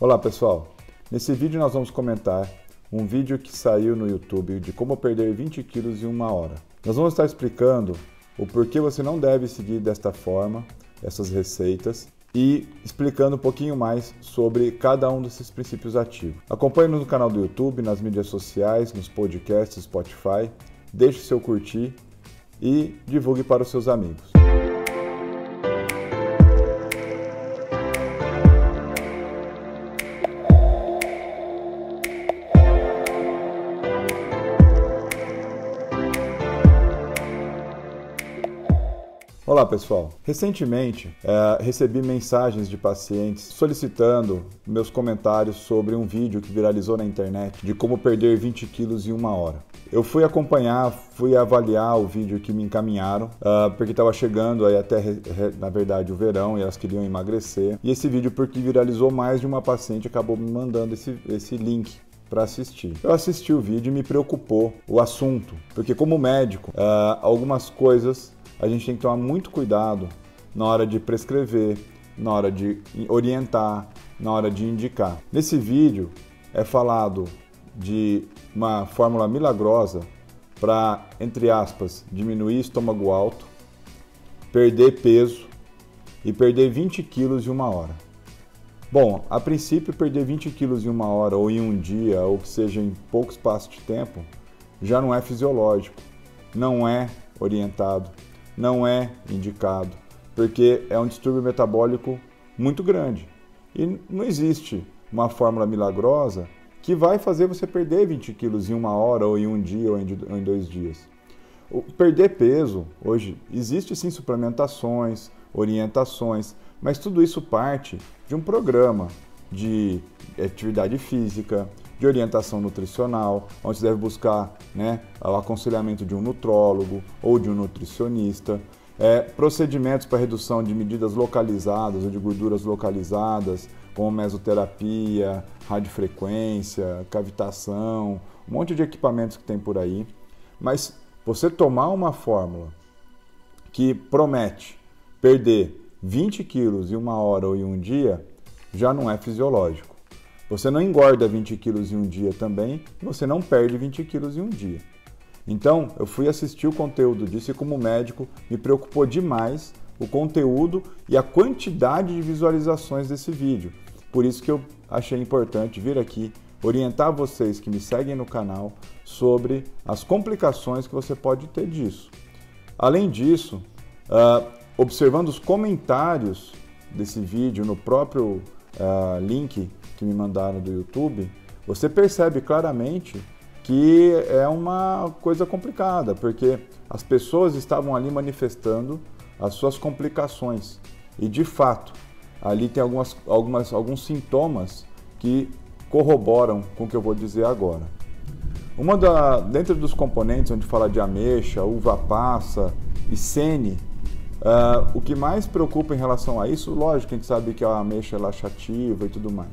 Olá pessoal, nesse vídeo nós vamos comentar um vídeo que saiu no YouTube de como perder 20 quilos em uma hora. Nós vamos estar explicando o porquê você não deve seguir desta forma essas receitas e explicando um pouquinho mais sobre cada um desses princípios ativos. Acompanhe-nos no canal do YouTube, nas mídias sociais, nos podcasts, Spotify, deixe seu curtir e divulgue para os seus amigos. Olá pessoal, recentemente é, recebi mensagens de pacientes solicitando meus comentários sobre um vídeo que viralizou na internet de como perder 20 quilos em uma hora. Eu fui acompanhar, fui avaliar o vídeo que me encaminharam, uh, porque estava chegando aí até, na verdade, o verão e elas queriam emagrecer. E esse vídeo, porque viralizou mais de uma paciente, acabou me mandando esse, esse link para assistir. Eu assisti o vídeo e me preocupou o assunto, porque como médico, uh, algumas coisas a gente tem que tomar muito cuidado na hora de prescrever, na hora de orientar, na hora de indicar. Nesse vídeo é falado de uma fórmula milagrosa para, entre aspas, diminuir estômago alto, perder peso e perder 20 quilos em uma hora. Bom, a princípio, perder 20 quilos em uma hora ou em um dia, ou que seja em pouco espaço de tempo, já não é fisiológico, não é orientado, não é indicado, porque é um distúrbio metabólico muito grande. E não existe uma fórmula milagrosa que vai fazer você perder 20 quilos em uma hora, ou em um dia, ou em dois dias. O perder peso, hoje, existe sim suplementações, orientações, mas tudo isso parte de um programa de atividade física, de orientação nutricional, onde você deve buscar né, o aconselhamento de um nutrólogo ou de um nutricionista, é, procedimentos para redução de medidas localizadas ou de gorduras localizadas, como mesoterapia, radiofrequência, cavitação, um monte de equipamentos que tem por aí. Mas você tomar uma fórmula que promete perder 20 quilos em uma hora ou em um dia já não é fisiológico. Você não engorda 20 quilos em um dia também, você não perde 20 quilos em um dia. Então, eu fui assistir o conteúdo disso e, como médico, me preocupou demais o conteúdo e a quantidade de visualizações desse vídeo. Por isso que eu achei importante vir aqui orientar vocês que me seguem no canal sobre as complicações que você pode ter disso. Além disso, uh, observando os comentários desse vídeo no próprio uh, link que me mandaram do YouTube, você percebe claramente que é uma coisa complicada, porque as pessoas estavam ali manifestando as suas complicações. E de fato, ali tem algumas, algumas, alguns sintomas que corroboram com o que eu vou dizer agora. Uma da, dentro dos componentes onde fala de ameixa, uva passa e sene, uh, o que mais preocupa em relação a isso, lógico, a gente sabe que a ameixa é laxativa e tudo mais.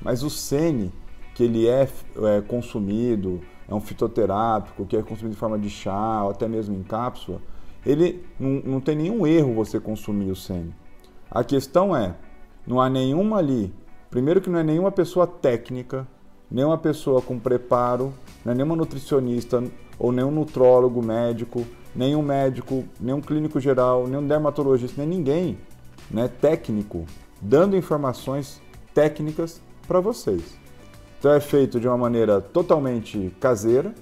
Mas o sene, que ele é, é consumido, é um fitoterápico, que é consumido de forma de chá ou até mesmo em cápsula, ele não, não tem nenhum erro você consumir o sene. A questão é, não há nenhuma ali, primeiro que não é nenhuma pessoa técnica, nenhuma pessoa com preparo, não é nenhuma nutricionista ou nenhum nutrólogo médico, nenhum médico, nenhum clínico geral, nenhum dermatologista, nem ninguém né, técnico dando informações técnicas para vocês. Então é feito de uma maneira totalmente caseira,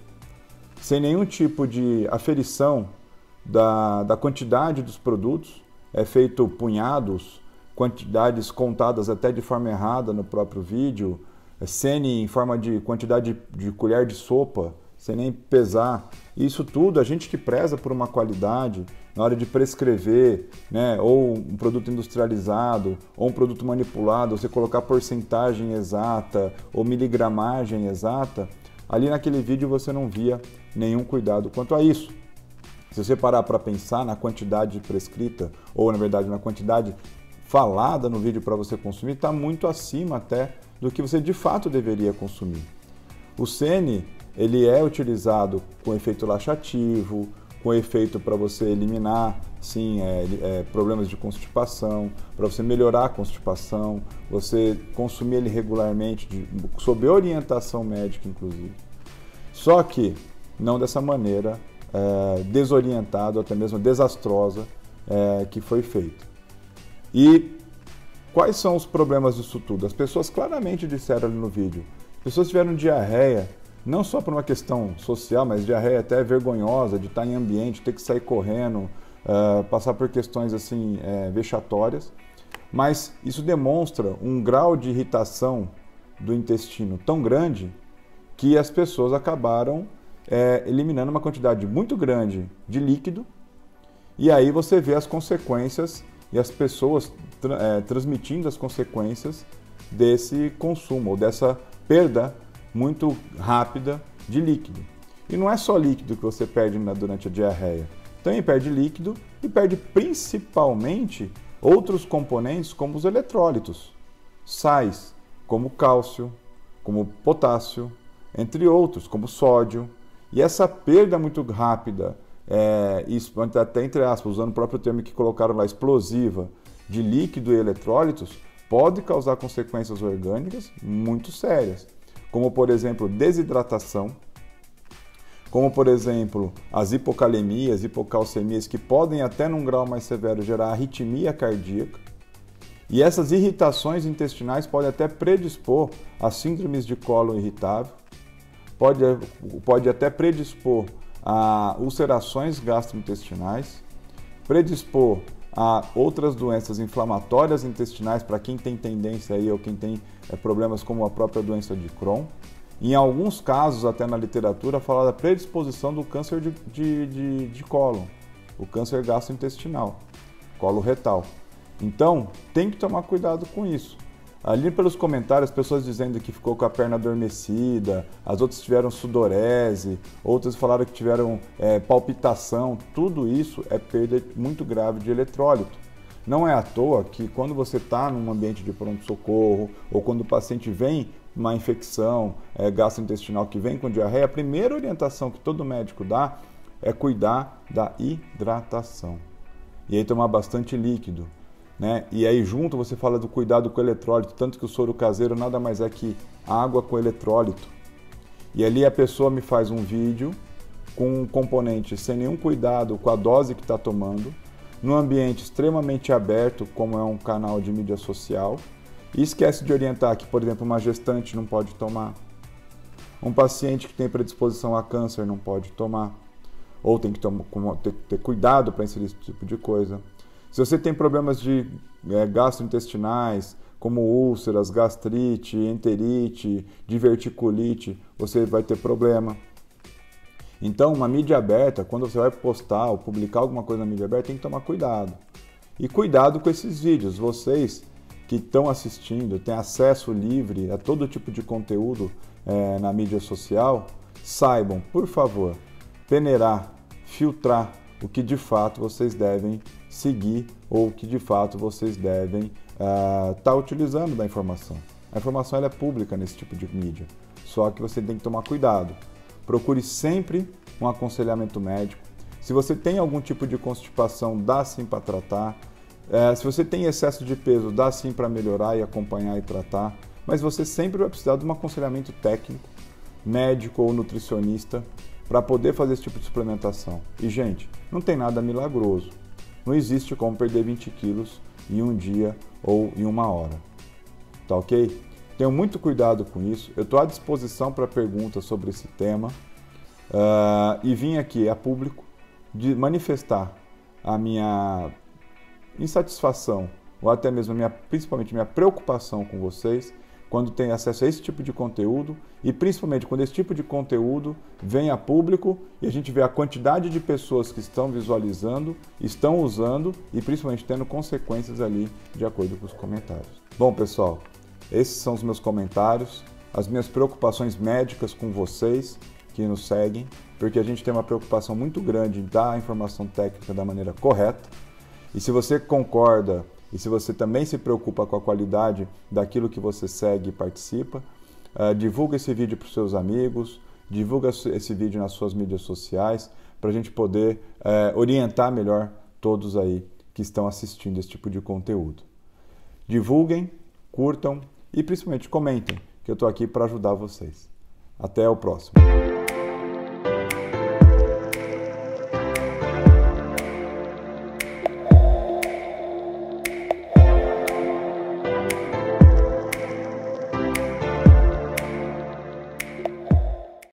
sem nenhum tipo de aferição da, da quantidade dos produtos. É feito punhados, quantidades contadas até de forma errada no próprio vídeo, é cene em forma de quantidade de, de colher de sopa, sem nem pesar. Isso tudo, a gente que preza por uma qualidade na hora de prescrever, né, ou um produto industrializado, ou um produto manipulado, você colocar porcentagem exata ou miligramagem exata, ali naquele vídeo você não via nenhum cuidado quanto a isso. Se você parar para pensar na quantidade prescrita, ou na verdade na quantidade falada no vídeo para você consumir, está muito acima até do que você de fato deveria consumir. O Sene ele é utilizado com efeito laxativo, com efeito para você eliminar sim, é, é, problemas de constipação, para você melhorar a constipação, você consumir ele regularmente, de, sob orientação médica, inclusive. Só que não dessa maneira é, desorientada, até mesmo desastrosa, é, que foi feito. E quais são os problemas disso tudo? As pessoas claramente disseram ali no vídeo. As pessoas tiveram diarreia, não só por uma questão social, mas diarreia até vergonhosa, de estar em ambiente, ter que sair correndo, uh, passar por questões assim é, vexatórias. Mas isso demonstra um grau de irritação do intestino tão grande que as pessoas acabaram é, eliminando uma quantidade muito grande de líquido e aí você vê as consequências e as pessoas tra é, transmitindo as consequências desse consumo ou dessa perda muito rápida de líquido. E não é só líquido que você perde durante a diarreia. Também perde líquido e perde principalmente outros componentes como os eletrólitos, sais, como cálcio, como potássio, entre outros, como sódio. E essa perda muito rápida é, até entre aspas, usando o próprio termo que colocaram lá, explosiva, de líquido e eletrólitos, pode causar consequências orgânicas muito sérias, como por exemplo desidratação, como por exemplo as hipocalemias, hipocalcemias, que podem até num grau mais severo gerar arritmia cardíaca. E essas irritações intestinais podem até predispor a síndromes de cólon irritável, pode, pode até predispor a ulcerações gastrointestinais, predispor a outras doenças inflamatórias intestinais para quem tem tendência aí ou quem tem é, problemas como a própria doença de Crohn. Em alguns casos, até na literatura, fala da predisposição do câncer de, de, de, de cólon, o câncer gastrointestinal, colo retal. Então, tem que tomar cuidado com isso. Ali pelos comentários, pessoas dizendo que ficou com a perna adormecida, as outras tiveram sudorese, outras falaram que tiveram é, palpitação. Tudo isso é perda muito grave de eletrólito. Não é à toa que quando você está num ambiente de pronto-socorro ou quando o paciente vem uma infecção é, gastrointestinal que vem com diarreia, a primeira orientação que todo médico dá é cuidar da hidratação. E aí tomar bastante líquido, né? E aí junto você fala do cuidado com o eletrólito, tanto que o soro caseiro nada mais é que água com eletrólito. E ali a pessoa me faz um vídeo com um componente sem nenhum cuidado com a dose que está tomando, num ambiente extremamente aberto, como é um canal de mídia social, e esquece de orientar que, por exemplo, uma gestante não pode tomar, um paciente que tem predisposição a câncer não pode tomar, ou tem que ter, ter cuidado para inserir esse tipo de coisa. Se você tem problemas de é, gastrointestinais, como úlceras, gastrite, enterite, diverticulite, você vai ter problema. Então, uma mídia aberta, quando você vai postar ou publicar alguma coisa na mídia aberta, tem que tomar cuidado. E cuidado com esses vídeos. Vocês que estão assistindo, têm acesso livre a todo tipo de conteúdo é, na mídia social, saibam, por favor, peneirar, filtrar o que de fato vocês devem seguir ou o que de fato vocês devem estar uh, tá utilizando da informação. A informação é pública nesse tipo de mídia, só que você tem que tomar cuidado. Procure sempre um aconselhamento médico. Se você tem algum tipo de constipação, dá sim para tratar. É, se você tem excesso de peso, dá sim para melhorar e acompanhar e tratar. Mas você sempre vai precisar de um aconselhamento técnico, médico ou nutricionista para poder fazer esse tipo de suplementação. E, gente, não tem nada milagroso. Não existe como perder 20 quilos em um dia ou em uma hora. Tá ok? Tenham muito cuidado com isso. Eu estou à disposição para perguntas sobre esse tema uh, e vim aqui a público de manifestar a minha insatisfação ou até mesmo minha, principalmente minha preocupação com vocês quando tem acesso a esse tipo de conteúdo e principalmente quando esse tipo de conteúdo vem a público e a gente vê a quantidade de pessoas que estão visualizando, estão usando e principalmente tendo consequências ali de acordo com os comentários. Bom, pessoal, esses são os meus comentários, as minhas preocupações médicas com vocês que nos seguem, porque a gente tem uma preocupação muito grande em dar a informação técnica da maneira correta. E se você concorda e se você também se preocupa com a qualidade daquilo que você segue e participa, uh, divulga esse vídeo para os seus amigos, divulga esse vídeo nas suas mídias sociais, para a gente poder é, orientar melhor todos aí que estão assistindo esse tipo de conteúdo. Divulguem, curtam e principalmente comentem, que eu estou aqui para ajudar vocês. Até o próximo.